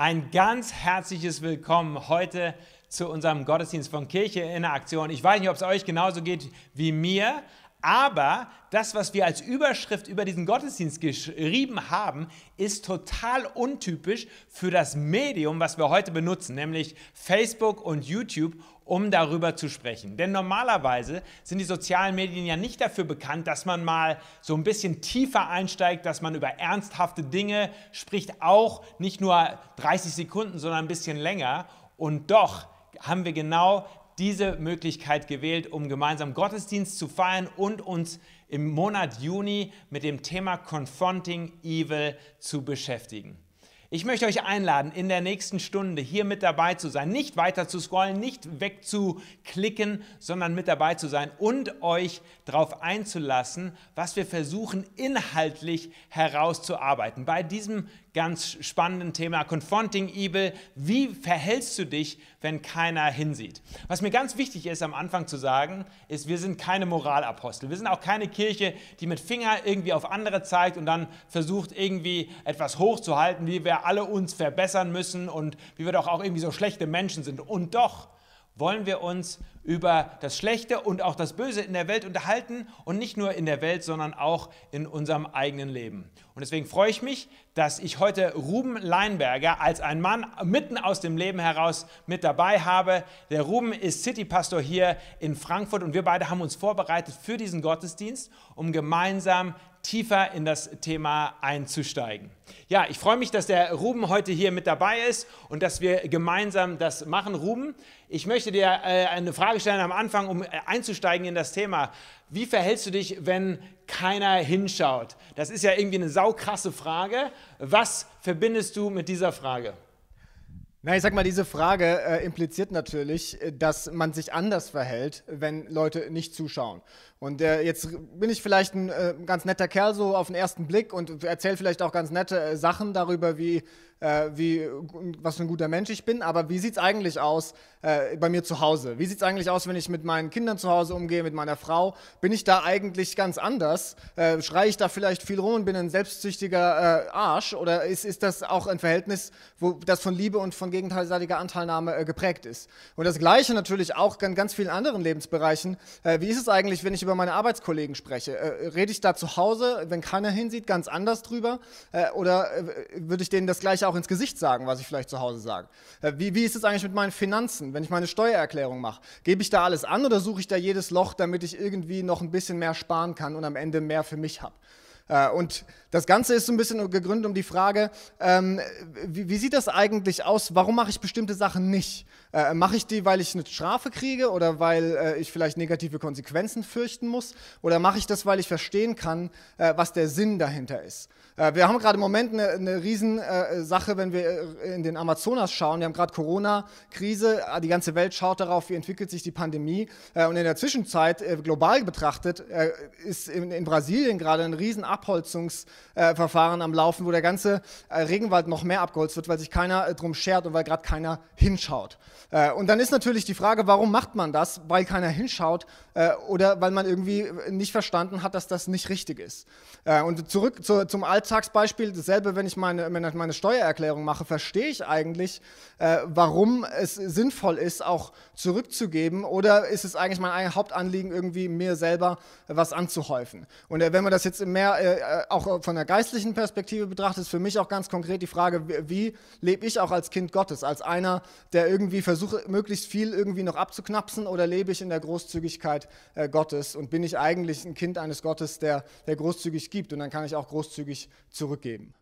Ein ganz herzliches Willkommen heute zu unserem Gottesdienst von Kirche in Aktion. Ich weiß nicht, ob es euch genauso geht wie mir, aber das, was wir als Überschrift über diesen Gottesdienst geschrieben haben, ist total untypisch für das Medium, was wir heute benutzen, nämlich Facebook und YouTube um darüber zu sprechen. Denn normalerweise sind die sozialen Medien ja nicht dafür bekannt, dass man mal so ein bisschen tiefer einsteigt, dass man über ernsthafte Dinge spricht, auch nicht nur 30 Sekunden, sondern ein bisschen länger. Und doch haben wir genau diese Möglichkeit gewählt, um gemeinsam Gottesdienst zu feiern und uns im Monat Juni mit dem Thema Confronting Evil zu beschäftigen. Ich möchte euch einladen, in der nächsten Stunde hier mit dabei zu sein, nicht weiter zu scrollen, nicht wegzuklicken, sondern mit dabei zu sein und euch darauf einzulassen, was wir versuchen inhaltlich herauszuarbeiten. Bei diesem ganz spannenden Thema Confronting Evil. Wie verhältst du dich, wenn keiner hinsieht? Was mir ganz wichtig ist am Anfang zu sagen, ist, wir sind keine Moralapostel. Wir sind auch keine Kirche, die mit Finger irgendwie auf andere zeigt und dann versucht irgendwie etwas hochzuhalten, wie wir alle uns verbessern müssen und wie wir doch auch irgendwie so schlechte Menschen sind. Und doch wollen wir uns über das Schlechte und auch das Böse in der Welt unterhalten und nicht nur in der Welt, sondern auch in unserem eigenen Leben. Und deswegen freue ich mich, dass ich heute Ruben Leinberger als ein Mann mitten aus dem Leben heraus mit dabei habe. Der Ruben ist Citypastor hier in Frankfurt und wir beide haben uns vorbereitet für diesen Gottesdienst, um gemeinsam tiefer in das Thema einzusteigen. Ja, ich freue mich, dass der Ruben heute hier mit dabei ist und dass wir gemeinsam das machen. Ruben, ich möchte dir äh, eine Frage stellen am Anfang, um äh, einzusteigen in das Thema. Wie verhältst du dich, wenn keiner hinschaut? Das ist ja irgendwie eine saukrasse Frage. Was verbindest du mit dieser Frage? Na, ich sag mal, diese Frage äh, impliziert natürlich, äh, dass man sich anders verhält, wenn Leute nicht zuschauen. Und äh, jetzt bin ich vielleicht ein äh, ganz netter Kerl so auf den ersten Blick und erzähle vielleicht auch ganz nette äh, Sachen darüber, wie, äh, wie, was für ein guter Mensch ich bin. Aber wie sieht es eigentlich aus äh, bei mir zu Hause? Wie sieht es eigentlich aus, wenn ich mit meinen Kindern zu Hause umgehe, mit meiner Frau? Bin ich da eigentlich ganz anders? Äh, schreie ich da vielleicht viel rum und bin ein selbstsüchtiger Arsch? Oder ist, ist das auch ein Verhältnis, wo das von Liebe und von gegenteiliger Anteilnahme geprägt ist? Und das Gleiche natürlich auch in ganz vielen anderen Lebensbereichen. wie ist es eigentlich, wenn ich über über meine Arbeitskollegen spreche, äh, rede ich da zu Hause, wenn keiner hinsieht, ganz anders drüber? Äh, oder äh, würde ich denen das gleiche auch ins Gesicht sagen, was ich vielleicht zu Hause sage? Äh, wie, wie ist es eigentlich mit meinen Finanzen, wenn ich meine Steuererklärung mache? Gebe ich da alles an oder suche ich da jedes Loch, damit ich irgendwie noch ein bisschen mehr sparen kann und am Ende mehr für mich habe? Äh, und das Ganze ist so ein bisschen gegründet um die Frage, ähm, wie, sieht das eigentlich aus? Warum mache ich bestimmte Sachen nicht? Äh, mache ich die, weil ich eine Strafe kriege oder weil äh, ich vielleicht negative Konsequenzen fürchten muss? Oder mache ich das, weil ich verstehen kann, was der Sinn dahinter ist? Äh, wir haben gerade im Moment eine, eine Riesensache, wenn wir äh, in den Amazonas schauen. Wir haben gerade Corona-Krise, die ganze Welt schaut darauf, wie entwickelt sich die Pandemie. Und in der Zwischenzeit, global betrachtet, ist in, in Brasilien gerade ein riesen Abholzungsverfahren am Laufen, wo der ganze Regenwald noch mehr abgeholzt wird, weil sich keiner drum schert und weil gerade keiner hinschaut. Äh, und dann ist natürlich die Frage, warum macht man das? Weil keiner hinschaut äh, oder weil man irgendwie nicht verstanden hat, dass das nicht richtig ist. Äh, und zurück zu, zum Alltagsbeispiel, dasselbe, wenn ich meine, meine Steuererklärung mache, verstehe ich eigentlich, warum es sinnvoll ist, auch zurückzugeben oder ist es eigentlich mein Hauptanliegen, irgendwie mir selber was anzuhäufen. Und wenn man das jetzt mehr auch von der geistlichen Perspektive betrachtet, ist für mich auch ganz konkret die Frage, wie lebe ich auch als Kind Gottes, als einer, der irgendwie versucht, möglichst viel irgendwie noch abzuknapsen oder lebe ich in der Großzügigkeit äh, Gottes? Und bin ich eigentlich ein Kind eines Gottes, der, der großzügig gibt? Und dann kann ich auch großzügig zurückgeben.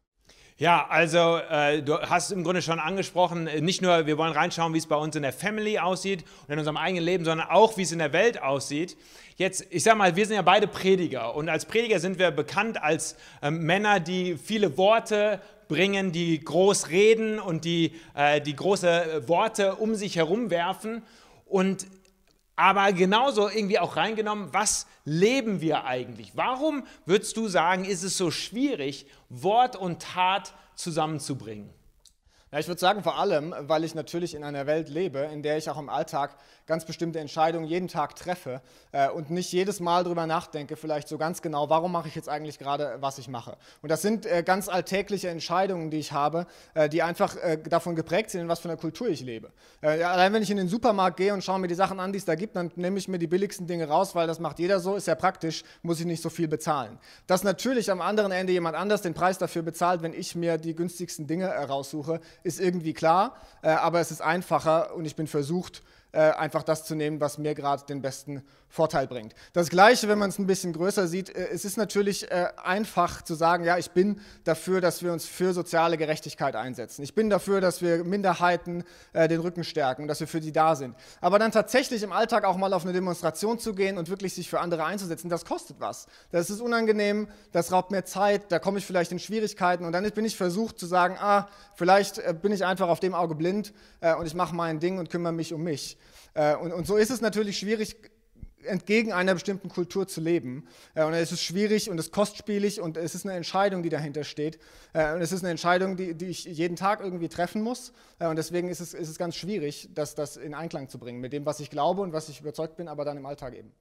Ja, also äh, du hast im Grunde schon angesprochen, äh, nicht nur wir wollen reinschauen, wie es bei uns in der Family aussieht und in unserem eigenen Leben, sondern auch, wie es in der Welt aussieht. Jetzt, ich sag mal, wir sind ja beide Prediger und als Prediger sind wir bekannt als äh, Männer, die viele Worte bringen, die groß reden und die, äh, die große Worte um sich herum werfen. Und aber genauso irgendwie auch reingenommen, was leben wir eigentlich? Warum würdest du sagen, ist es so schwierig, Wort und Tat zusammenzubringen? Ja, ich würde sagen vor allem, weil ich natürlich in einer Welt lebe, in der ich auch im Alltag ganz bestimmte Entscheidungen jeden Tag treffe äh, und nicht jedes Mal darüber nachdenke, vielleicht so ganz genau, warum mache ich jetzt eigentlich gerade, was ich mache. Und das sind äh, ganz alltägliche Entscheidungen, die ich habe, äh, die einfach äh, davon geprägt sind, in was für einer Kultur ich lebe. Äh, allein wenn ich in den Supermarkt gehe und schaue mir die Sachen an, die es da gibt, dann nehme ich mir die billigsten Dinge raus, weil das macht jeder so, ist ja praktisch, muss ich nicht so viel bezahlen. Dass natürlich am anderen Ende jemand anders den Preis dafür bezahlt, wenn ich mir die günstigsten Dinge äh, raussuche, ist irgendwie klar, aber es ist einfacher und ich bin versucht, äh, einfach das zu nehmen, was mir gerade den besten Vorteil bringt. Das Gleiche, wenn man es ein bisschen größer sieht, äh, es ist natürlich äh, einfach zu sagen, ja, ich bin dafür, dass wir uns für soziale Gerechtigkeit einsetzen. Ich bin dafür, dass wir Minderheiten äh, den Rücken stärken, dass wir für die da sind. Aber dann tatsächlich im Alltag auch mal auf eine Demonstration zu gehen und wirklich sich für andere einzusetzen, das kostet was. Das ist unangenehm, das raubt mir Zeit, da komme ich vielleicht in Schwierigkeiten und dann bin ich versucht zu sagen, ah, vielleicht bin ich einfach auf dem Auge blind und ich mache mein Ding und kümmere mich um mich. Und, und so ist es natürlich schwierig, entgegen einer bestimmten Kultur zu leben. Äh, und es ist schwierig und es ist kostspielig und es ist eine Entscheidung, die dahinter steht. Äh, und es ist eine Entscheidung, die, die ich jeden Tag irgendwie treffen muss. Äh, und deswegen ist es, ist es ganz schwierig, das, das in Einklang zu bringen mit dem, was ich glaube und was ich überzeugt bin, aber dann im Alltag eben.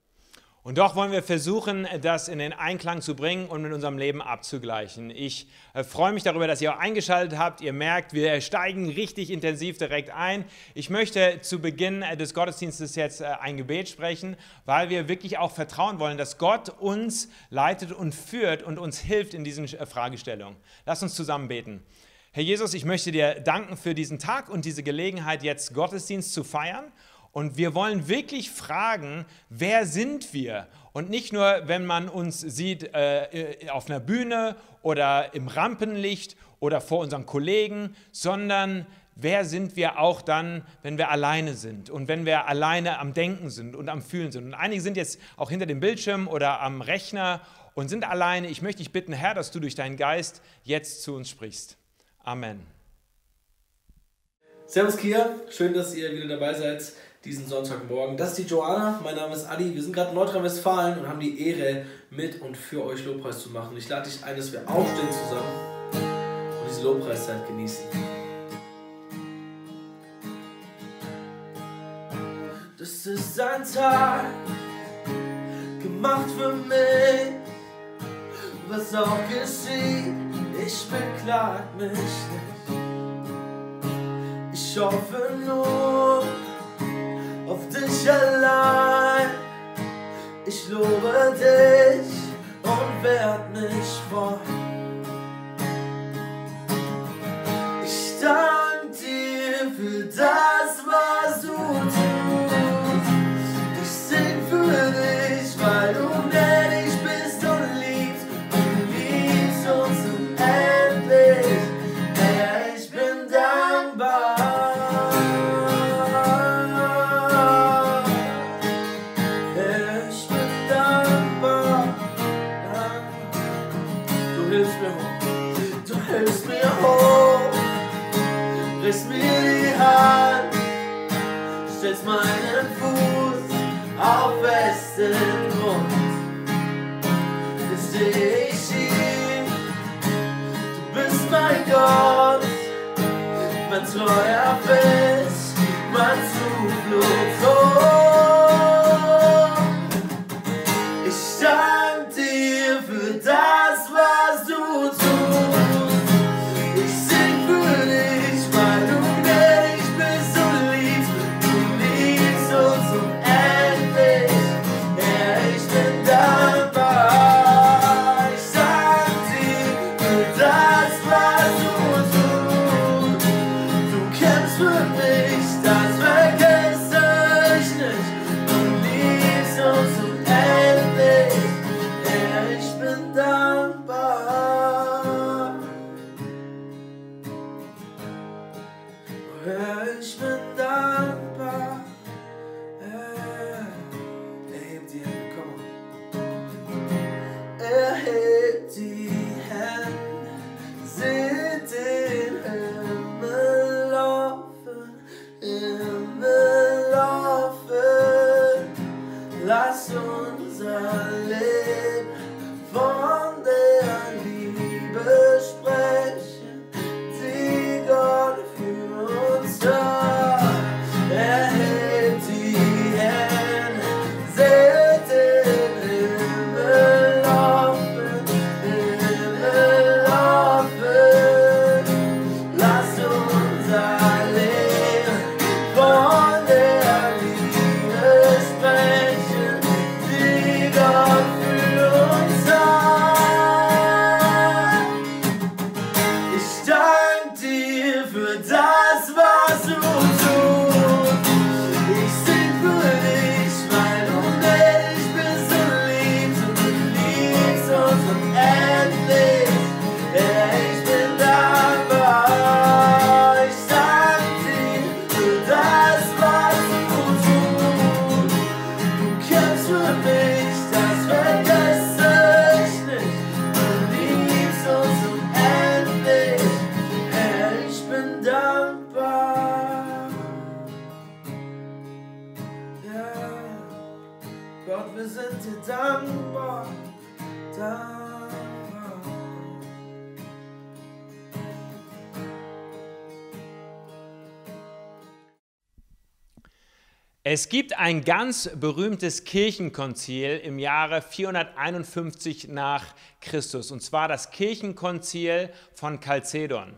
Und doch wollen wir versuchen, das in den Einklang zu bringen und mit unserem Leben abzugleichen. Ich äh, freue mich darüber, dass ihr auch eingeschaltet habt. Ihr merkt, wir steigen richtig intensiv direkt ein. Ich möchte zu Beginn äh, des Gottesdienstes jetzt äh, ein Gebet sprechen, weil wir wirklich auch vertrauen wollen, dass Gott uns leitet und führt und uns hilft in diesen Fragestellungen. Lass uns zusammen beten. Herr Jesus, ich möchte dir danken für diesen Tag und diese Gelegenheit, jetzt Gottesdienst zu feiern. Und wir wollen wirklich fragen, wer sind wir? Und nicht nur, wenn man uns sieht äh, auf einer Bühne oder im Rampenlicht oder vor unseren Kollegen, sondern wer sind wir auch dann, wenn wir alleine sind und wenn wir alleine am Denken sind und am Fühlen sind. Und einige sind jetzt auch hinter dem Bildschirm oder am Rechner und sind alleine. Ich möchte dich bitten, Herr, dass du durch deinen Geist jetzt zu uns sprichst. Amen. Servus Kia, schön, dass ihr wieder dabei seid diesen Sonntagmorgen. Das ist die Joanna, mein Name ist Adi. Wir sind gerade in Nordrhein-Westfalen und haben die Ehre, mit und für euch Lobpreis zu machen. Ich lade dich ein, dass wir aufstehen zusammen und diese Lobpreiszeit genießen. Das ist ein Tag, gemacht für mich, was auch geschieht, ich beklag mich nicht. Ich hoffe nur, auf dich allein. Ich lobe dich und werd mich freuen. Ich danke dir für das, Gott. Mein treuer Fisch. Mein Zuflucht. Es gibt ein ganz berühmtes Kirchenkonzil im Jahre 451 nach Christus, und zwar das Kirchenkonzil von Chalcedon.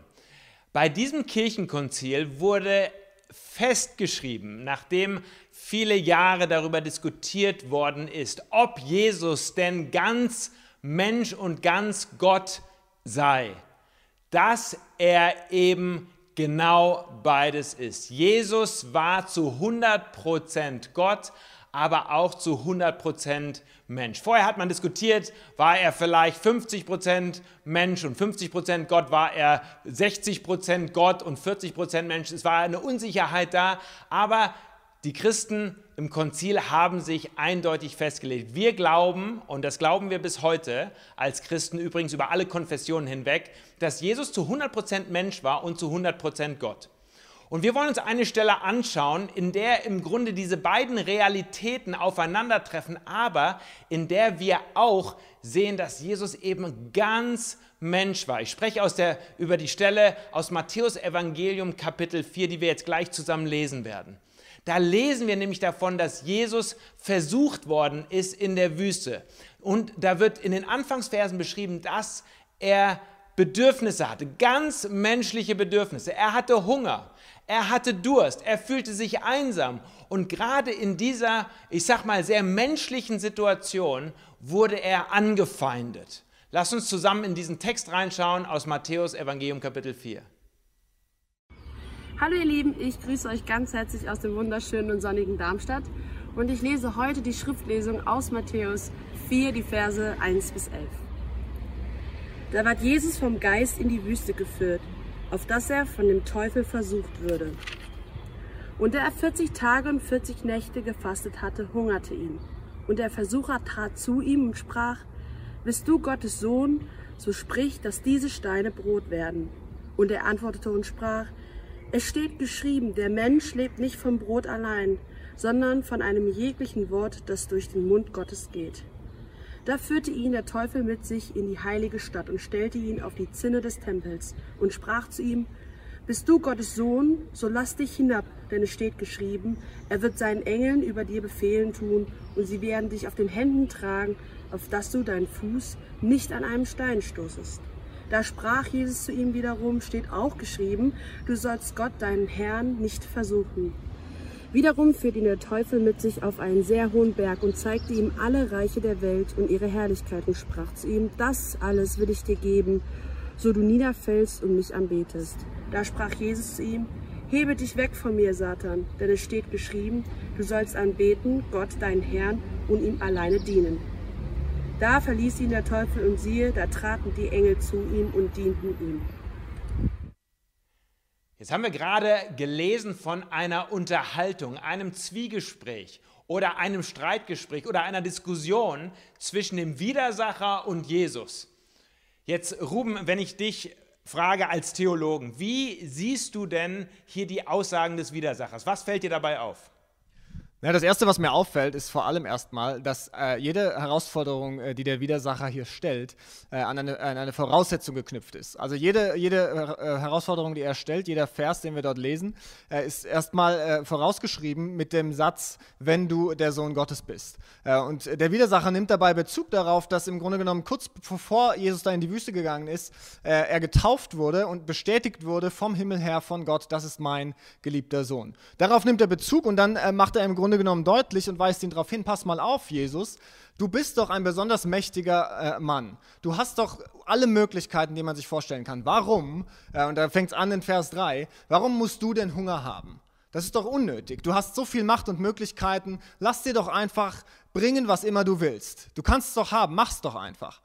Bei diesem Kirchenkonzil wurde festgeschrieben, nachdem viele Jahre darüber diskutiert worden ist, ob Jesus denn ganz Mensch und ganz Gott sei, dass er eben genau beides ist. Jesus war zu 100% Gott, aber auch zu 100% Mensch. Vorher hat man diskutiert, war er vielleicht 50% Mensch und 50% Gott, war er 60% Gott und 40% Mensch. Es war eine Unsicherheit da, aber die Christen im Konzil haben sich eindeutig festgelegt. Wir glauben, und das glauben wir bis heute als Christen übrigens über alle Konfessionen hinweg, dass Jesus zu 100% Mensch war und zu 100% Gott. Und wir wollen uns eine Stelle anschauen, in der im Grunde diese beiden Realitäten aufeinandertreffen, aber in der wir auch sehen, dass Jesus eben ganz Mensch war. Ich spreche aus der, über die Stelle aus Matthäus Evangelium Kapitel 4, die wir jetzt gleich zusammen lesen werden. Da lesen wir nämlich davon, dass Jesus versucht worden ist in der Wüste. Und da wird in den Anfangsversen beschrieben, dass er Bedürfnisse hatte, ganz menschliche Bedürfnisse. Er hatte Hunger, er hatte Durst, er fühlte sich einsam. Und gerade in dieser, ich sag mal, sehr menschlichen Situation wurde er angefeindet. Lass uns zusammen in diesen Text reinschauen aus Matthäus Evangelium Kapitel 4. Hallo ihr Lieben, ich grüße euch ganz herzlich aus dem wunderschönen und sonnigen Darmstadt und ich lese heute die Schriftlesung aus Matthäus 4, die Verse 1 bis 11. Da ward Jesus vom Geist in die Wüste geführt, auf dass er von dem Teufel versucht würde. Und da er 40 Tage und 40 Nächte gefastet hatte, hungerte ihn. Und der Versucher trat zu ihm und sprach, Bist du Gottes Sohn, so sprich, dass diese Steine Brot werden. Und er antwortete und sprach, es steht geschrieben, der Mensch lebt nicht vom Brot allein, sondern von einem jeglichen Wort, das durch den Mund Gottes geht. Da führte ihn der Teufel mit sich in die heilige Stadt und stellte ihn auf die Zinne des Tempels und sprach zu ihm, Bist du Gottes Sohn, so lass dich hinab, denn es steht geschrieben, er wird seinen Engeln über dir Befehlen tun, und sie werden dich auf den Händen tragen, auf dass du deinen Fuß nicht an einem Stein stoßest. Da sprach Jesus zu ihm wiederum, steht auch geschrieben, du sollst Gott, deinen Herrn, nicht versuchen. Wiederum führte ihn der Teufel mit sich auf einen sehr hohen Berg und zeigte ihm alle Reiche der Welt und ihre Herrlichkeit und sprach zu ihm, das alles will ich dir geben, so du niederfällst und mich anbetest. Da sprach Jesus zu ihm, Hebe dich weg von mir, Satan, denn es steht geschrieben, du sollst anbeten, Gott, deinen Herrn, und ihm alleine dienen. Da verließ ihn der Teufel und siehe, da traten die Engel zu ihm und dienten ihm. Jetzt haben wir gerade gelesen von einer Unterhaltung, einem Zwiegespräch oder einem Streitgespräch oder einer Diskussion zwischen dem Widersacher und Jesus. Jetzt, Ruben, wenn ich dich frage als Theologen, wie siehst du denn hier die Aussagen des Widersachers? Was fällt dir dabei auf? Ja, das Erste, was mir auffällt, ist vor allem erstmal, dass äh, jede Herausforderung, äh, die der Widersacher hier stellt, äh, an, eine, an, eine, Voraussetzung geknüpft ist. Also jede, jede äh, Herausforderung, die er stellt, jeder Vers, den wir dort lesen, äh, ist erstmal äh, vorausgeschrieben mit dem Satz, wenn du der Sohn Gottes bist. und der Widersacher nimmt dabei Bezug darauf, dass im Grunde genommen kurz bevor Jesus da in die Wüste gegangen ist, er getauft wurde und bestätigt wurde vom Himmel her von Gott, das ist mein geliebter Sohn. Darauf nimmt er Bezug und dann macht er im Grunde Grunde genommen deutlich und weist ihn darauf hin, pass mal auf, Jesus, du bist doch ein besonders mächtiger äh, Mann. Du hast doch alle Möglichkeiten, die man sich vorstellen kann. Warum, äh, und da fängt es an in Vers 3, warum musst du denn Hunger haben? Das ist doch unnötig. Du hast so viel Macht und Möglichkeiten. Lass dir doch einfach bringen, was immer du willst. Du kannst es doch haben, mach's doch einfach.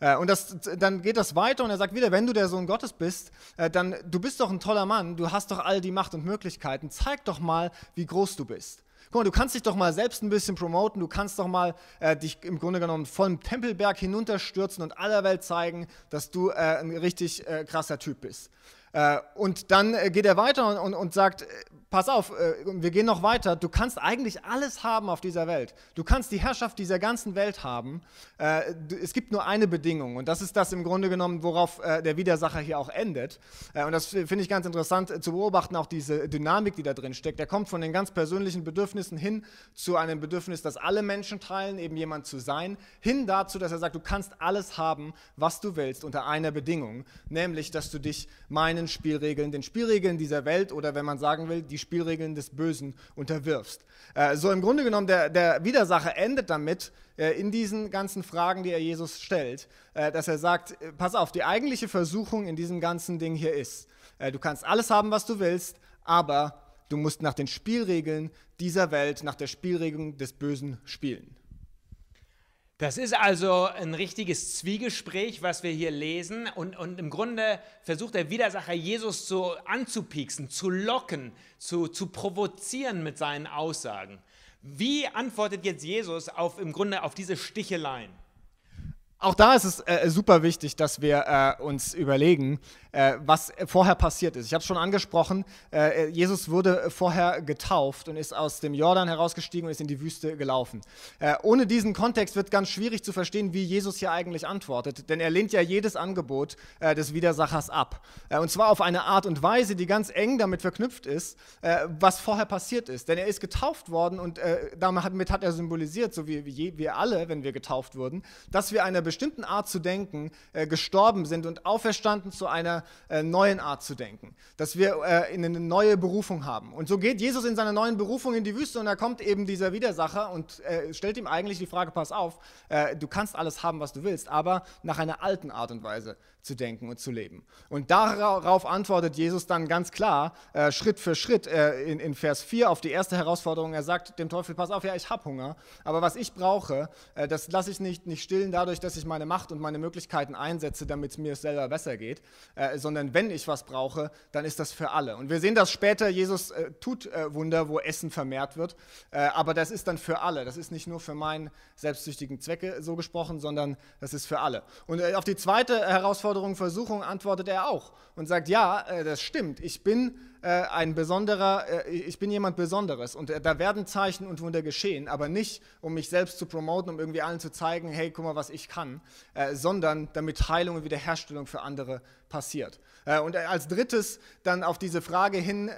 Äh, und das, dann geht das weiter und er sagt wieder, wenn du der Sohn Gottes bist, äh, dann du bist doch ein toller Mann, du hast doch all die Macht und Möglichkeiten. Zeig doch mal, wie groß du bist. Guck mal, du kannst dich doch mal selbst ein bisschen promoten, du kannst doch mal äh, dich im Grunde genommen vom Tempelberg hinunterstürzen und aller Welt zeigen, dass du äh, ein richtig äh, krasser Typ bist. Äh, und dann äh, geht er weiter und, und, und sagt, äh, pass auf, äh, wir gehen noch weiter, du kannst eigentlich alles haben auf dieser Welt. Du kannst die Herrschaft dieser ganzen Welt haben. Äh, es gibt nur eine Bedingung und das ist das im Grunde genommen, worauf äh, der Widersacher hier auch endet. Und das finde ich ganz interessant zu beobachten, auch diese Dynamik, die da drin steckt. Er kommt von den ganz persönlichen Bedürfnissen hin zu einem Bedürfnis, das alle Menschen teilen, eben jemand zu sein, hin dazu, dass er sagt, du kannst alles haben, was du willst, unter einer Bedingung, nämlich, dass du dich meinen Spielregeln, den Spielregeln dieser Welt oder wenn man sagen will, die Spielregeln des Bösen unterwirfst. Äh, so im Grunde genommen, der, der Widersacher endet damit, äh, in diesen ganzen Fragen, die er Jesus stellt, äh, dass er sagt, äh, pass auf, die eigentliche Versuchung in diesem ganzen Ding hier ist, äh, du kannst alles haben, was du willst, aber du musst nach den Spielregeln dieser Welt, nach der Spielregeln des Bösen spielen. Das ist also ein richtiges Zwiegespräch, was wir hier lesen. Und, und im Grunde versucht der Widersacher Jesus so anzupieksen, zu locken, zu, zu provozieren mit seinen Aussagen. Wie antwortet jetzt Jesus auf, im Grunde auf diese Sticheleien? Auch da ist es äh, super wichtig, dass wir äh, uns überlegen, was vorher passiert ist. Ich habe es schon angesprochen, äh, Jesus wurde vorher getauft und ist aus dem Jordan herausgestiegen und ist in die Wüste gelaufen. Äh, ohne diesen Kontext wird ganz schwierig zu verstehen, wie Jesus hier eigentlich antwortet, denn er lehnt ja jedes Angebot äh, des Widersachers ab. und zwar auf eine Art und Weise, die ganz eng damit verknüpft ist, was vorher passiert ist. Denn er ist getauft worden und damit hat er symbolisiert, so wie wir alle, wenn wir getauft wurden, dass wir einer bestimmten Art zu denken gestorben sind und auferstanden zu einer äh, neuen Art zu denken, dass wir äh, eine neue Berufung haben. Und so geht Jesus in seiner neuen Berufung in die Wüste und da kommt eben dieser Widersacher und äh, stellt ihm eigentlich die Frage, pass auf, äh, du kannst alles haben, was du willst, aber nach einer alten Art und Weise zu denken und zu leben. Und darauf antwortet Jesus dann ganz klar, äh, Schritt für Schritt äh, in, in, Vers 4 auf die erste Herausforderung. Er sagt dem Teufel, pass auf, ja, ich habe Hunger, aber was ich brauche, das lasse ich nicht, nicht stillen dadurch, dass ich meine Macht und meine Möglichkeiten einsetze, damit es mir selber besser geht, äh, sondern wenn ich was brauche, dann ist das für alle. Und wir sehen das später, Jesus äh, tut äh, Wunder, wo Essen vermehrt wird, aber das ist dann für alle. Das ist nicht nur für meinen selbstsüchtigen Zwecke so gesprochen, sondern das ist für alle. Und auf die zweite Herausforderung, Versuchung antwortet er auch und sagt, ja, äh, das stimmt, ich bin äh, ein besonderer, äh, ich bin jemand Besonderes und da werden Zeichen und Wunder geschehen, aber nicht, um mich selbst zu promoten, um irgendwie allen zu zeigen, hey, guck mal, was ich kann, sondern damit Heilung und Wiederherstellung für andere passiert. und als drittes dann auf diese Frage hin,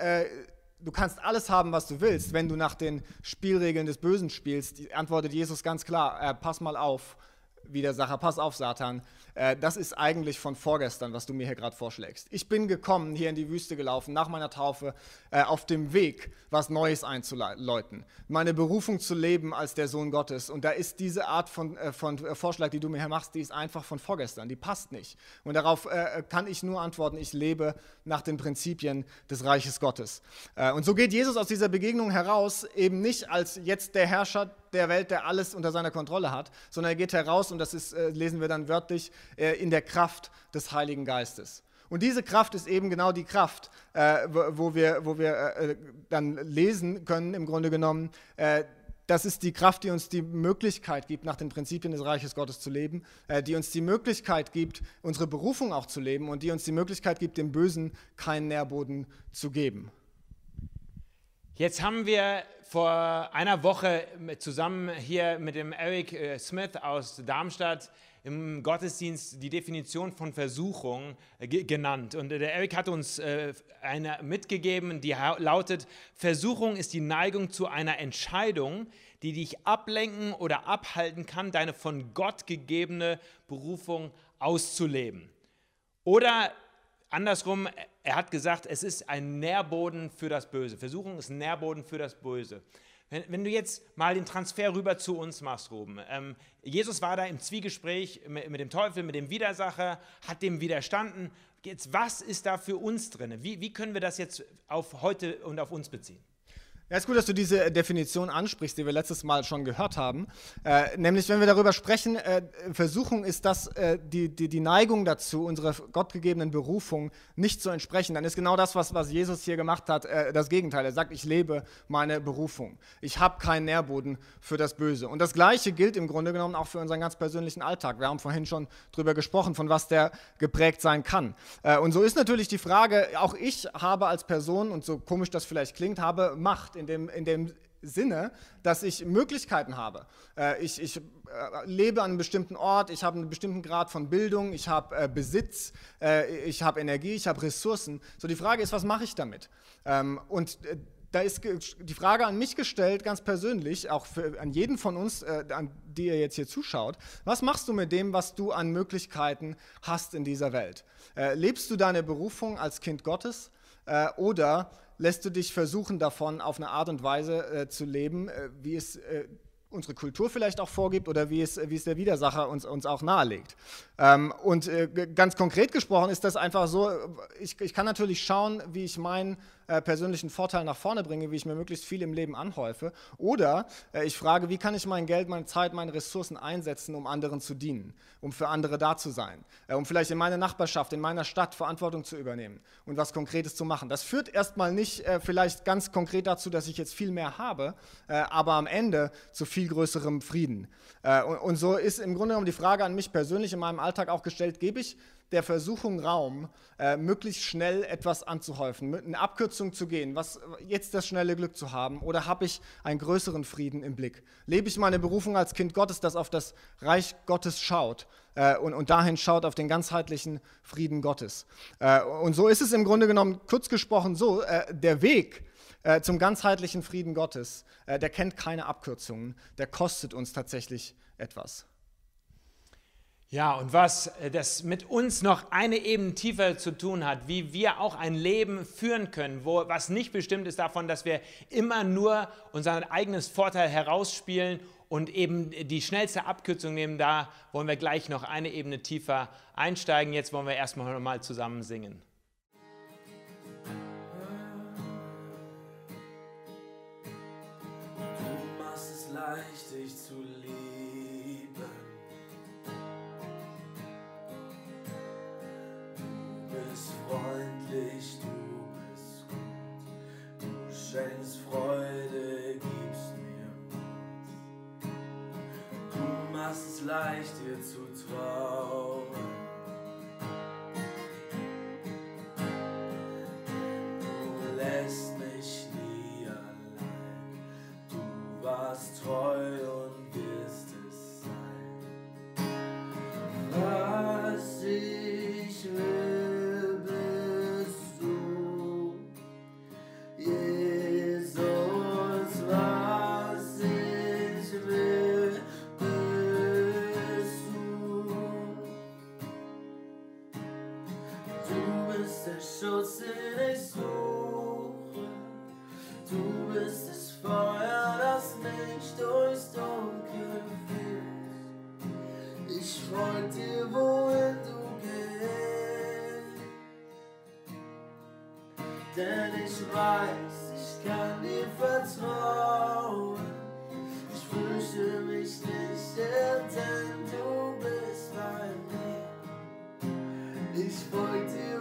du kannst alles haben, was du willst, wenn du nach den Spielregeln des Bösen spielst, antwortet Jesus ganz klar, äh, pass mal auf, Widersacher, pass auf, Satan, äh, das ist eigentlich von vorgestern, was du mir hier gerade vorschlägst. Ich bin gekommen, hier in die Wüste gelaufen, nach meiner Taufe, äh, auf dem Weg, was Neues einzuläuten, meine Berufung zu leben als der Sohn Gottes. Und da ist diese Art von, äh, von Vorschlag, die du mir hier machst, die ist einfach von vorgestern, die passt nicht. Und darauf kann ich nur antworten, ich lebe nach den Prinzipien des Reiches Gottes. und so geht Jesus aus dieser Begegnung heraus, eben nicht als jetzt der Herrscher der Welt, der alles unter seiner Kontrolle hat, sondern er geht heraus, und das ist, lesen wir dann wörtlich, äh, in der Kraft des Heiligen Geistes. Und diese Kraft ist eben genau die Kraft, äh, wo wir, wo wir äh, dann lesen können, im Grunde genommen, das ist die Kraft, die uns die Möglichkeit gibt, nach den Prinzipien des Reiches Gottes zu leben, die uns die Möglichkeit gibt, unsere Berufung auch zu leben und die uns die Möglichkeit gibt, dem Bösen keinen Nährboden zu geben. Jetzt haben wir vor einer Woche zusammen hier mit dem Eric Smith aus Darmstadt im Gottesdienst die Definition von Versuchung äh, genannt. Und der Eric hat uns äh, eine mitgegeben, die lautet, Versuchung ist die Neigung zu einer Entscheidung, die dich ablenken oder abhalten kann, deine von Gott gegebene Berufung auszuleben. Oder andersrum, er hat gesagt, es ist ein Nährboden für das Böse. Versuchung ist ein Nährboden für das Böse. Wenn, wenn, du jetzt mal den Transfer rüber zu uns machst, Ruben. Ähm, Jesus war da im Zwiegespräch mit, mit, dem Teufel, mit dem Widersacher, hat dem widerstanden. Jetzt, was ist da für uns drin? Wie, wie können wir das jetzt auf heute und auf uns beziehen? Ja, ist gut, dass du diese Definition ansprichst, die wir letztes Mal schon gehört haben. Äh, nämlich, wenn wir darüber sprechen, äh, Versuchung ist das äh, die, die, die Neigung dazu, unserer gottgegebenen Berufung nicht zu entsprechen. Dann ist genau das, was, was Jesus hier gemacht hat, äh, das Gegenteil. Er sagt, ich lebe meine Berufung. Ich habe keinen Nährboden für das Böse. Und das Gleiche gilt im Grunde genommen auch für unseren ganz persönlichen Alltag. Wir haben vorhin schon darüber gesprochen, von was der geprägt sein kann. Äh, und so ist natürlich die Frage, auch ich habe als Person, und so komisch das vielleicht klingt, habe Macht in dem, in dem Sinne, dass ich Möglichkeiten habe. Äh, ich, ich äh, lebe an einem bestimmten Ort, ich habe einen bestimmten Grad von Bildung, ich habe äh, Besitz, ich habe Energie, ich habe Ressourcen. So die Frage ist, was mache ich damit? Ähm, und da ist die Frage an mich gestellt, ganz persönlich, auch für, an jeden von uns, äh, an die ihr jetzt hier zuschaut. Was machst du mit dem, was du an Möglichkeiten hast in dieser Welt? Äh, lebst du deine Berufung als Kind Gottes äh, oder lässt du dich versuchen, davon auf eine Art und Weise äh, zu leben, äh, wie es äh, unsere Kultur vielleicht auch vorgibt oder wie es, wie es der Widersacher uns, uns auch nahelegt. Ähm, und äh, ganz konkret gesprochen ist das einfach so, ich, ich kann natürlich schauen, wie ich meinen äh, persönlichen Vorteil nach vorne bringe, wie ich mir möglichst viel im Leben anhäufe. Oder äh, ich frage, wie kann ich mein Geld, meine Zeit, meine Ressourcen einsetzen, um anderen zu dienen, um für andere da zu sein, äh, um vielleicht in meiner Nachbarschaft, in meiner Stadt Verantwortung zu übernehmen und was Konkretes zu machen. Das führt erstmal nicht äh, vielleicht ganz konkret dazu, dass ich jetzt viel mehr habe, äh, aber am Ende zu viel größerem Frieden. Äh, und, und so ist im Grunde genommen die Frage an mich persönlich in meinem Alltag auch gestellt, gebe ich der Versuchung Raum, äh, möglichst schnell etwas anzuhäufen, mit eine Abkürzung zu gehen, was jetzt das schnelle Glück zu haben, oder habe ich einen größeren Frieden im Blick? Lebe ich meine Berufung als Kind Gottes, das auf das Reich Gottes schaut äh, und, und dahin schaut auf den ganzheitlichen Frieden Gottes? Äh, und so ist es im Grunde genommen, kurz gesprochen, so, äh, der Weg, äh, zum ganzheitlichen Frieden Gottes, äh, der kennt keine Abkürzungen, der kostet uns tatsächlich etwas. Ja, und was äh, das mit uns noch eine Ebene tiefer zu tun hat, wie wir auch ein Leben führen können, wo, was nicht bestimmt ist davon, dass wir immer nur unser eigenes Vorteil herausspielen und eben die schnellste Abkürzung nehmen, da wollen wir gleich noch eine Ebene tiefer einsteigen. Jetzt wollen wir erstmal noch mal zusammen singen. Du machst es leicht, dich zu lieben. Leicht, dir zu Denn ich weiß, ich kann dir vertrauen. Ich fürchte mich nicht, denn du bist bei mir. Ich folg dir,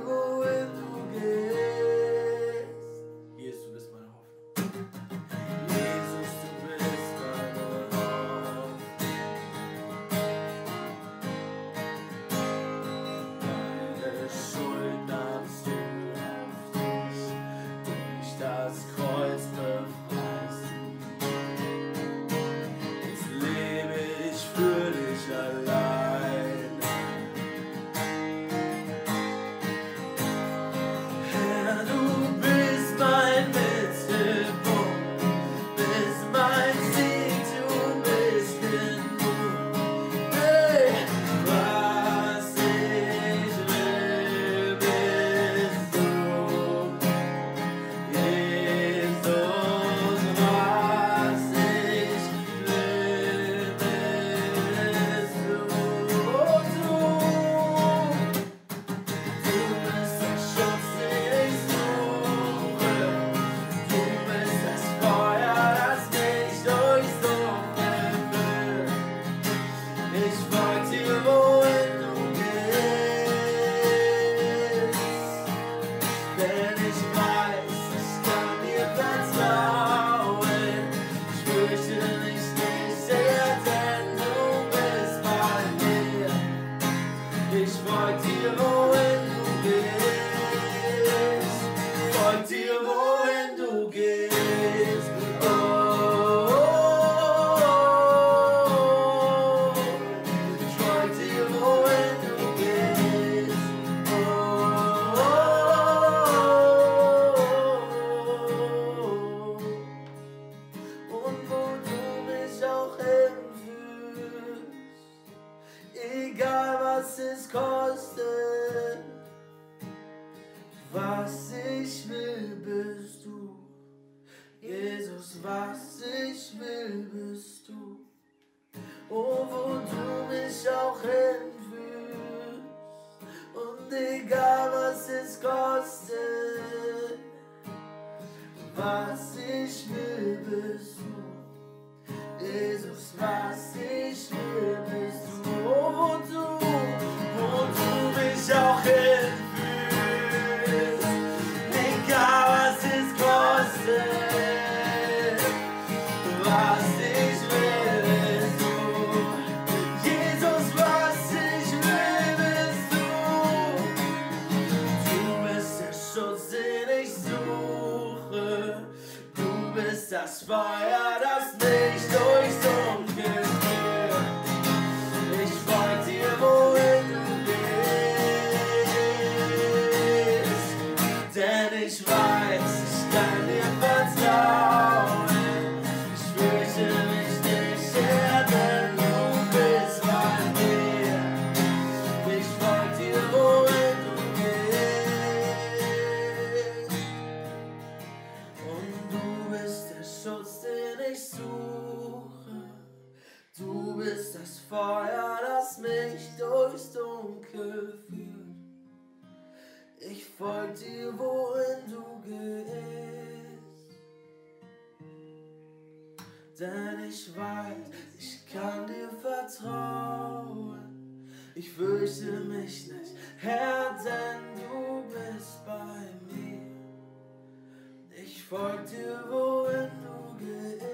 folg dir, wohin du gehst.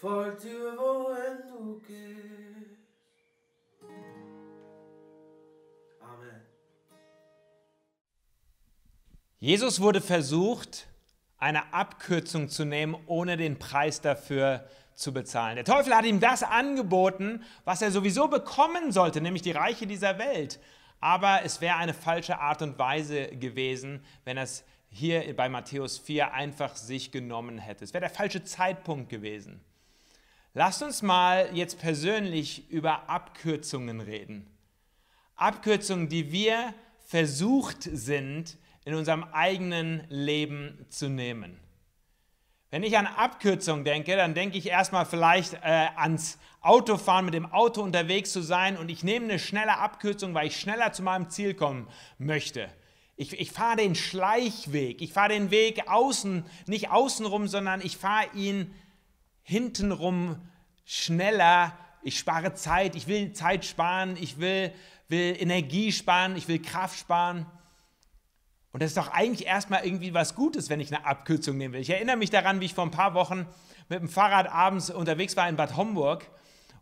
Folg dir, wohin du gehst. Amen. Jesus wurde versucht, eine Abkürzung zu nehmen, ohne den Preis dafür zu bezahlen. Der Teufel hat ihm das angeboten, was er sowieso bekommen sollte, nämlich die Reiche dieser Welt. Aber es wäre eine falsche Art und Weise gewesen, wenn er es hier bei Matthäus 4 einfach sich genommen hätte. Es wäre der falsche Zeitpunkt gewesen. Lasst uns mal jetzt persönlich über Abkürzungen reden. Abkürzungen, die wir versucht sind, in unserem eigenen Leben zu nehmen. Wenn ich an Abkürzungen denke, dann denke ich erstmal vielleicht äh, ans Autofahren, mit dem Auto unterwegs zu sein und ich nehme eine schnelle Abkürzung, weil ich schneller zu meinem Ziel kommen möchte. Ich, ich fahre den Schleichweg, ich fahre den Weg außen, nicht außenrum, sondern ich fahre ihn hintenrum schneller. Ich spare Zeit, ich will Zeit sparen, ich will, will Energie sparen, ich will Kraft sparen. Und das ist doch eigentlich erstmal irgendwie was Gutes, wenn ich eine Abkürzung nehmen will. Ich erinnere mich daran, wie ich vor ein paar Wochen mit dem Fahrrad abends unterwegs war in Bad Homburg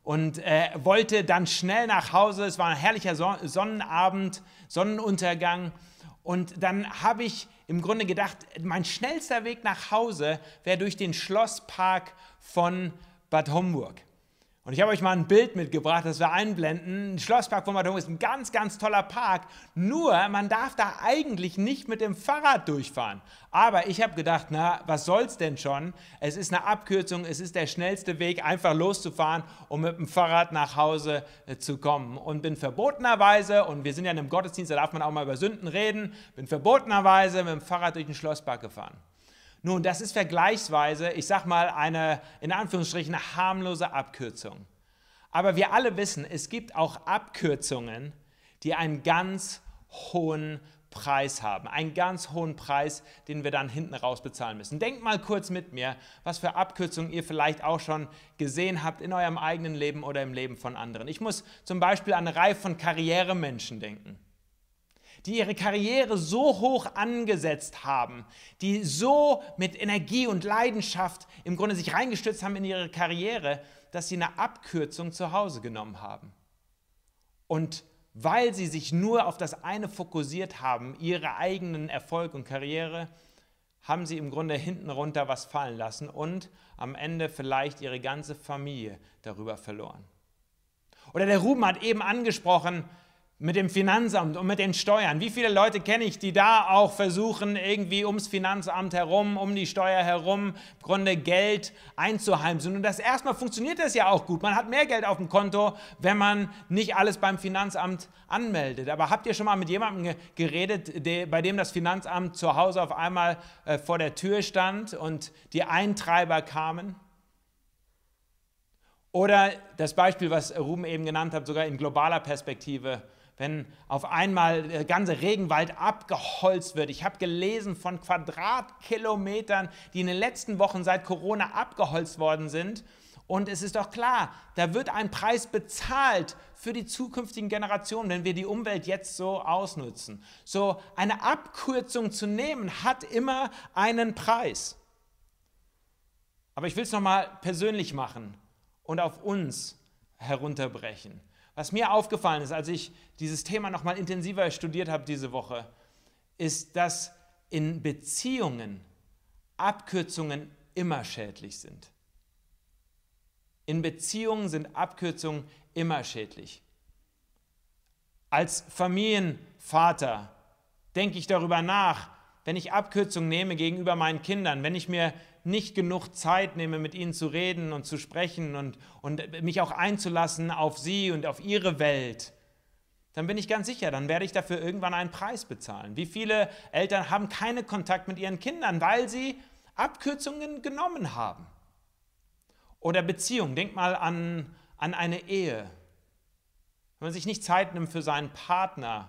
und äh, wollte dann schnell nach Hause. Es war ein herrlicher Son Sonnenabend, Sonnenuntergang. Und dann habe ich im Grunde gedacht, mein schnellster Weg nach Hause wäre durch den Schlosspark von Bad Homburg. Und ich habe euch mal ein Bild mitgebracht, das wir einblenden. Ein Schlosspark von Homburg ist ein ganz, ganz toller Park. Nur, man darf da eigentlich nicht mit dem Fahrrad durchfahren. Aber ich habe gedacht, na, was soll's denn schon? Es ist eine Abkürzung, es ist der schnellste Weg, einfach loszufahren, um mit dem Fahrrad nach Hause äh, zu kommen. Und bin verbotenerweise, und wir sind ja in einem Gottesdienst, da darf man auch mal über Sünden reden, bin verbotenerweise mit dem Fahrrad durch den Schlosspark gefahren. Nun, das ist vergleichsweise, ich sag mal, eine in Anführungsstrichen eine harmlose Abkürzung. Aber wir alle wissen, es gibt auch Abkürzungen, die einen ganz hohen Preis haben. Einen ganz hohen Preis, den wir dann hinten raus bezahlen müssen. Denkt mal kurz mit mir, was für Abkürzungen ihr vielleicht auch schon gesehen habt in eurem eigenen Leben oder im Leben von anderen. Ich muss zum Beispiel an eine Reihe von Karrieremenschen denken die ihre Karriere so hoch angesetzt haben, die so mit Energie und Leidenschaft im Grunde sich reingestürzt haben in ihre Karriere, dass sie eine Abkürzung zu Hause genommen haben. Und weil sie sich nur auf das eine fokussiert haben, ihre eigenen Erfolg und Karriere, haben sie im Grunde hinten runter was fallen lassen und am Ende vielleicht ihre ganze Familie darüber verloren. Oder der Ruben hat eben angesprochen, mit dem Finanzamt und mit den Steuern. Wie viele Leute kenne ich, die da auch versuchen, irgendwie ums Finanzamt herum, um die Steuer herum, im Grunde Geld einzuheimsen. Und das erstmal funktioniert das ja auch gut. Man hat mehr Geld auf dem Konto, wenn man nicht alles beim Finanzamt anmeldet. Aber habt ihr schon mal mit jemandem geredet, bei dem das Finanzamt zu Hause auf einmal äh, vor der Tür stand und die Eintreiber kamen? Oder das Beispiel, was Ruben eben genannt hat, sogar in globaler Perspektive wenn auf einmal der ganze Regenwald abgeholzt wird. Ich habe gelesen von Quadratkilometern, die in den letzten Wochen seit Corona abgeholzt worden sind. Und es ist doch klar, da wird ein Preis bezahlt für die zukünftigen Generationen, wenn wir die Umwelt jetzt so ausnutzen. So eine Abkürzung zu nehmen, hat immer einen Preis. Aber ich will es nochmal persönlich machen und auf uns herunterbrechen. Was mir aufgefallen ist, als ich dieses Thema noch mal intensiver studiert habe diese Woche, ist, dass in Beziehungen Abkürzungen immer schädlich sind. In Beziehungen sind Abkürzungen immer schädlich. Als Familienvater denke ich darüber nach, wenn ich Abkürzungen nehme gegenüber meinen Kindern, wenn ich mir nicht genug Zeit nehme, mit ihnen zu reden und zu sprechen und, und mich auch einzulassen auf sie und auf ihre Welt, dann bin ich ganz sicher, dann werde ich dafür irgendwann einen Preis bezahlen. Wie viele Eltern haben keinen Kontakt mit ihren Kindern, weil sie Abkürzungen genommen haben? Oder Beziehung, denk mal an, an eine Ehe. Wenn man sich nicht Zeit nimmt für seinen Partner,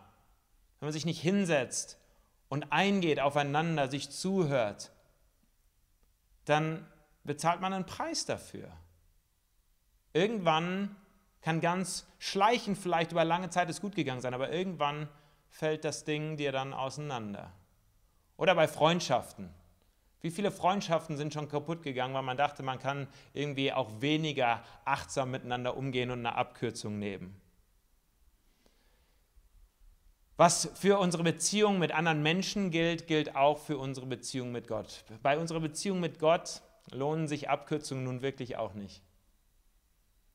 wenn man sich nicht hinsetzt und eingeht aufeinander, sich zuhört, dann bezahlt man einen Preis dafür. Irgendwann kann ganz schleichend vielleicht über lange Zeit es gut gegangen sein, aber irgendwann fällt das Ding dir dann auseinander. Oder bei Freundschaften. Wie viele Freundschaften sind schon kaputt gegangen, weil man dachte, man kann irgendwie auch weniger achtsam miteinander umgehen und eine Abkürzung nehmen. Was für unsere Beziehung mit anderen Menschen gilt, gilt auch für unsere Beziehung mit Gott. Bei unserer Beziehung mit Gott lohnen sich Abkürzungen nun wirklich auch nicht.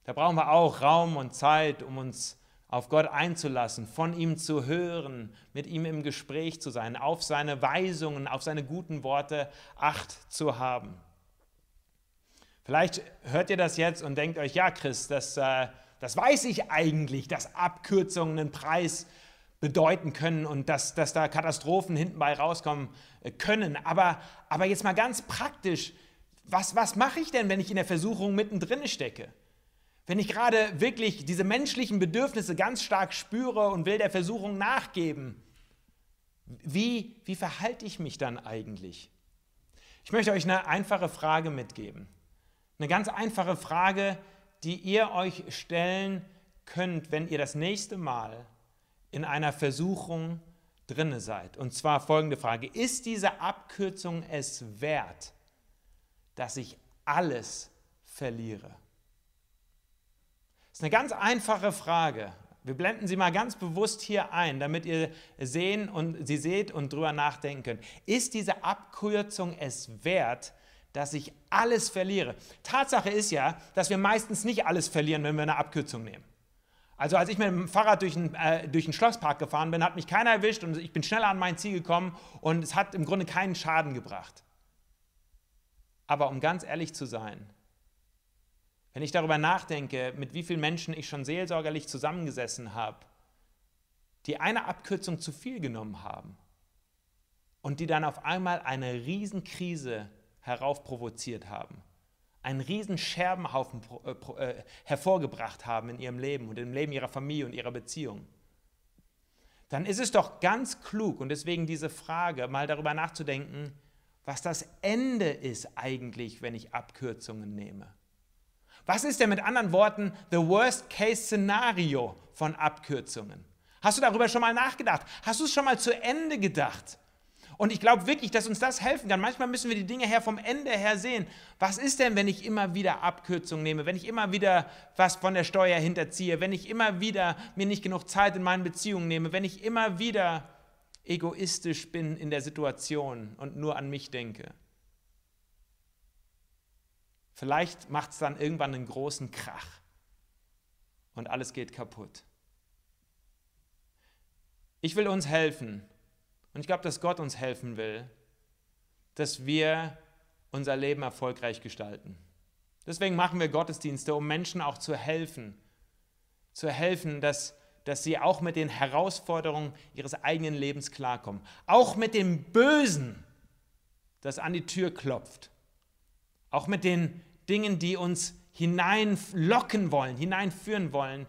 Da brauchen wir auch Raum und Zeit, um uns auf Gott einzulassen, von ihm zu hören, mit ihm im Gespräch zu sein, auf seine Weisungen, auf seine guten Worte Acht zu haben. Vielleicht hört ihr das jetzt und denkt euch, ja, Chris, das, äh, das weiß ich eigentlich, dass Abkürzungen einen Preis haben bedeuten können und dass, dass da Katastrophen hinten bei rauskommen äh, können. Aber, aber jetzt mal ganz praktisch, was, was mache ich denn, wenn ich in der Versuchung mittendrin stecke? Wenn ich gerade wirklich diese menschlichen Bedürfnisse ganz stark spüre und will der Versuchung nachgeben, wie, wie verhalte ich mich dann eigentlich? Ich möchte euch eine einfache Frage mitgeben. Eine ganz einfache Frage, die ihr euch stellen könnt, wenn ihr das nächste Mal in einer Versuchung drinne seid. Und zwar folgende Frage: Ist diese Abkürzung es wert, dass ich alles verliere? Das ist eine ganz einfache Frage. Wir blenden sie mal ganz bewusst hier ein, damit ihr sehen und sie seht und drüber nachdenken könnt. Ist diese Abkürzung es wert, dass ich alles verliere? Tatsache ist ja, dass wir meistens nicht alles verlieren, wenn wir eine Abkürzung nehmen. Also als ich mit dem Fahrrad durch den, äh, durch den Schlosspark gefahren bin, hat mich keiner erwischt und ich bin schneller an mein Ziel gekommen und es hat im Grunde keinen Schaden gebracht. Aber um ganz ehrlich zu sein, wenn ich darüber nachdenke, mit wie vielen Menschen ich schon seelsorgerlich zusammengesessen habe, die eine Abkürzung zu viel genommen haben und die dann auf einmal eine Riesenkrise heraufprovoziert haben, einen riesen Scherbenhaufen äh, äh, hervorgebracht haben in ihrem Leben und im Leben ihrer Familie und ihrer Beziehung, dann ist es doch ganz klug und deswegen diese Frage, mal darüber nachzudenken, was das Ende ist eigentlich, wenn ich Abkürzungen nehme. Was ist denn mit anderen Worten the Worst-Case-Szenario von Abkürzungen? Hast du darüber schon mal nachgedacht? Hast du es schon mal zu Ende gedacht? Und ich glaube wirklich, dass uns das helfen kann. Manchmal müssen wir die Dinge her vom Ende her sehen. Was ist denn, wenn ich immer wieder Abkürzungen nehme, wenn ich immer wieder was von der Steuer hinterziehe, wenn ich immer wieder mir nicht genug Zeit in meinen Beziehungen nehme, wenn ich immer wieder egoistisch bin in der Situation und nur an mich denke? Vielleicht macht es dann irgendwann einen großen Krach und alles geht kaputt. Ich will uns helfen. Und ich glaube, dass Gott uns helfen will, dass wir unser Leben erfolgreich gestalten. Deswegen machen wir Gottesdienste, um Menschen auch zu helfen. Zu helfen, dass, dass sie auch mit den Herausforderungen ihres eigenen Lebens klarkommen. Auch mit dem Bösen, das an die Tür klopft. Auch mit den Dingen, die uns hineinlocken wollen, hineinführen wollen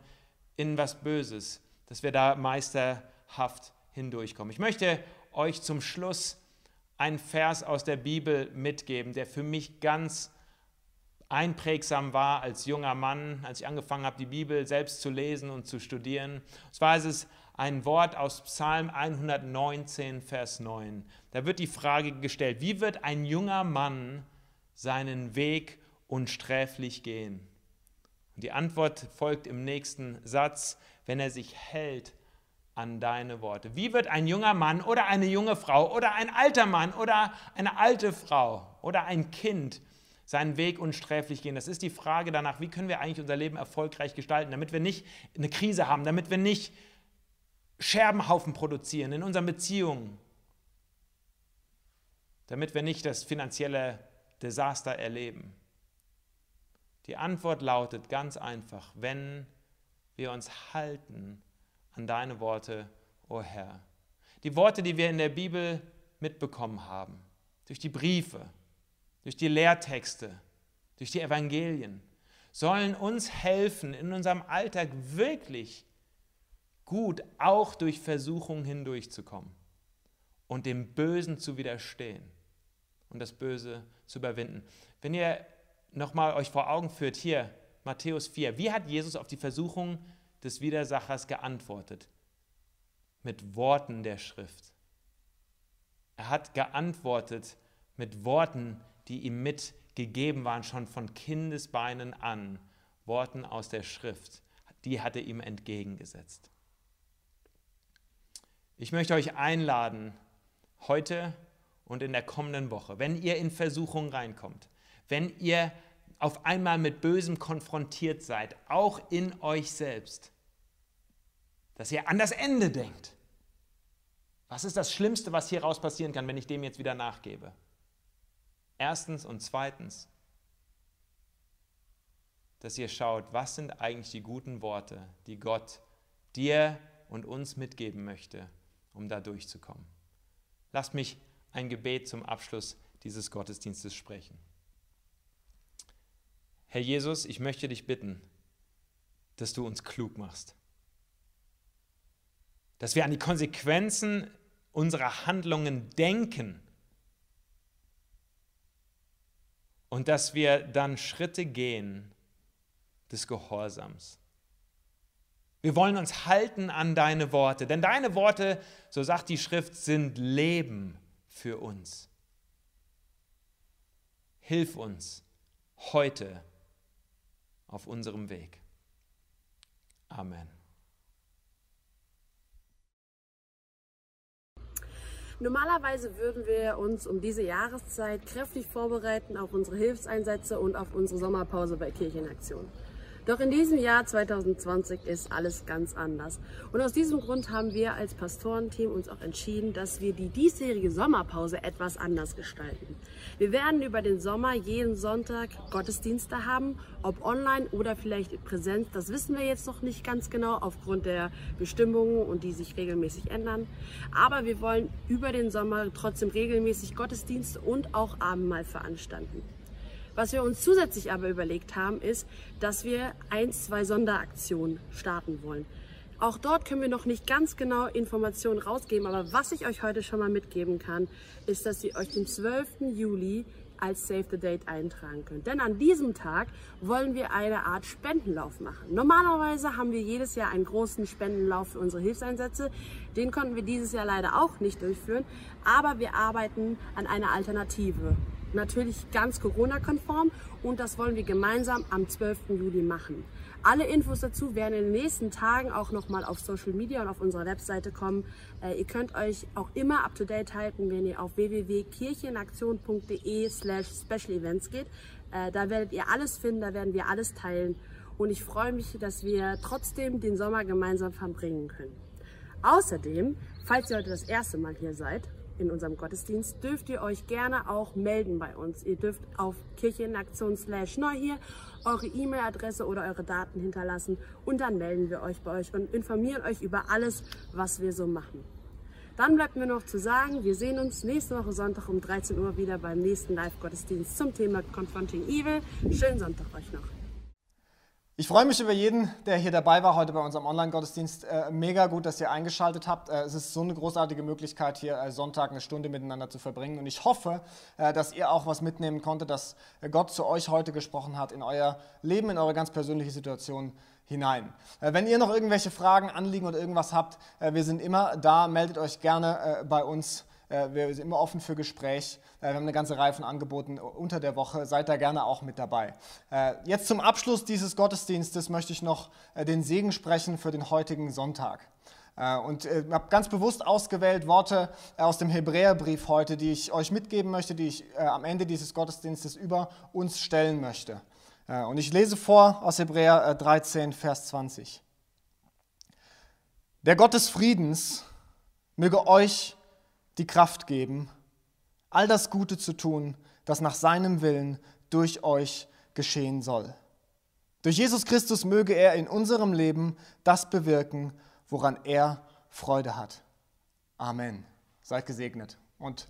in was Böses, dass wir da meisterhaft hindurchkommen. Ich möchte euch zum Schluss einen Vers aus der Bibel mitgeben, der für mich ganz einprägsam war als junger Mann, als ich angefangen habe, die Bibel selbst zu lesen und zu studieren. Und zwar ist es ein Wort aus Psalm 119, Vers 9. Da wird die Frage gestellt, wie wird ein junger Mann seinen Weg unsträflich gehen? Und die Antwort folgt im nächsten Satz, wenn er sich hält an deine Worte. Wie wird ein junger Mann oder eine junge Frau oder ein alter Mann oder eine alte Frau oder ein Kind seinen Weg unsträflich gehen? Das ist die Frage danach, wie können wir eigentlich unser Leben erfolgreich gestalten, damit wir nicht eine Krise haben, damit wir nicht Scherbenhaufen produzieren in unseren Beziehungen, damit wir nicht das finanzielle Desaster erleben. Die Antwort lautet ganz einfach, wenn wir uns halten an deine Worte, o oh Herr. Die Worte, die wir in der Bibel mitbekommen haben, durch die Briefe, durch die Lehrtexte, durch die Evangelien, sollen uns helfen, in unserem Alltag wirklich gut auch durch Versuchungen hindurchzukommen und dem Bösen zu widerstehen und das Böse zu überwinden. Wenn ihr nochmal euch vor Augen führt, hier Matthäus 4, wie hat Jesus auf die Versuchung des Widersachers geantwortet? Mit Worten der Schrift. Er hat geantwortet mit Worten, die ihm mitgegeben waren, schon von Kindesbeinen an. Worten aus der Schrift. Die hat er ihm entgegengesetzt. Ich möchte euch einladen, heute und in der kommenden Woche, wenn ihr in Versuchung reinkommt, wenn ihr auf einmal mit Bösem konfrontiert seid, auch in euch selbst, dass ihr an das Ende denkt. Was ist das Schlimmste, was hieraus passieren kann, wenn ich dem jetzt wieder nachgebe? Erstens und zweitens, dass ihr schaut, was sind eigentlich die guten Worte, die Gott dir und uns mitgeben möchte, um da durchzukommen. Lasst mich ein Gebet zum Abschluss dieses Gottesdienstes sprechen. Herr Jesus, ich möchte dich bitten, dass du uns klug machst. Dass wir an die Konsequenzen unserer Handlungen denken und dass wir dann Schritte gehen des Gehorsams. Wir wollen uns halten an deine Worte, denn deine Worte, so sagt die Schrift, sind Leben für uns. Hilf uns heute auf unserem Weg. Amen. Normalerweise würden wir uns um diese Jahreszeit kräftig vorbereiten auf unsere Hilfseinsätze und auf unsere Sommerpause bei Kirchenaktion. Doch in diesem Jahr 2020 ist alles ganz anders. Und aus diesem Grund haben wir als Pastorenteam uns auch entschieden, dass wir die diesjährige Sommerpause etwas anders gestalten. Wir werden über den Sommer jeden Sonntag Gottesdienste haben, ob online oder vielleicht in Präsenz. Das wissen wir jetzt noch nicht ganz genau aufgrund der Bestimmungen und die sich regelmäßig ändern. Aber wir wollen über den Sommer trotzdem regelmäßig Gottesdienste und auch Abendmahl veranstalten. Was wir uns zusätzlich aber überlegt haben, ist, dass wir ein, zwei Sonderaktionen starten wollen. Auch dort können wir noch nicht ganz genau Informationen rausgeben, aber was ich euch heute schon mal mitgeben kann, ist, dass ihr euch den 12. Juli als Save the Date eintragen könnt. Denn an diesem Tag wollen wir eine Art Spendenlauf machen. Normalerweise haben wir jedes Jahr einen großen Spendenlauf für unsere Hilfseinsätze. Den konnten wir dieses Jahr leider auch nicht durchführen, aber wir arbeiten an einer Alternative natürlich ganz Corona-konform und das wollen wir gemeinsam am 12. Juli machen. Alle Infos dazu werden in den nächsten Tagen auch nochmal auf Social Media und auf unserer Webseite kommen. Äh, ihr könnt euch auch immer up to date halten, wenn ihr auf www.kirchenaktion.de slash special events geht. Äh, da werdet ihr alles finden, da werden wir alles teilen. Und ich freue mich, dass wir trotzdem den Sommer gemeinsam verbringen können. Außerdem, falls ihr heute das erste Mal hier seid, in unserem Gottesdienst, dürft ihr euch gerne auch melden bei uns. Ihr dürft auf Kirchenaktion slash neu hier eure E-Mail-Adresse oder eure Daten hinterlassen und dann melden wir euch bei euch und informieren euch über alles, was wir so machen. Dann bleibt mir noch zu sagen, wir sehen uns nächste Woche Sonntag um 13 Uhr wieder beim nächsten Live-Gottesdienst zum Thema Confronting Evil. Schönen Sonntag euch noch. Ich freue mich über jeden, der hier dabei war heute bei unserem Online-Gottesdienst. Äh, mega gut, dass ihr eingeschaltet habt. Äh, es ist so eine großartige Möglichkeit, hier äh, Sonntag eine Stunde miteinander zu verbringen. Und ich hoffe, dass ihr auch was mitnehmen konntet, dass Gott zu euch heute gesprochen hat, in euer Leben, in eure ganz persönliche Situation hinein. Wenn ihr noch irgendwelche Fragen, Anliegen oder irgendwas habt, wir sind immer da. Meldet euch gerne bei uns. Wir sind immer offen für Gespräch. Wir haben eine ganze Reihe von Angeboten unter der Woche. Seid da gerne auch mit dabei. Jetzt zum Abschluss dieses Gottesdienstes möchte ich noch den Segen sprechen für den heutigen Sonntag. Und ich habe ganz bewusst ausgewählt Worte aus dem Hebräerbrief heute, die ich euch mitgeben möchte, die ich am Ende dieses Gottesdienstes über uns stellen möchte. Und ich lese vor aus Hebräer 13, Vers 20. Der Gott des Friedens möge euch die Kraft geben, all das Gute zu tun, das nach seinem Willen durch euch geschehen soll. Durch Jesus Christus möge er in unserem Leben das bewirken, woran er Freude hat. Amen. Seid gesegnet und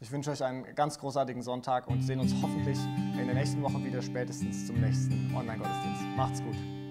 ich wünsche euch einen ganz großartigen Sonntag und sehen uns hoffentlich in der nächsten Woche wieder spätestens zum nächsten Online-Gottesdienst. Macht's gut.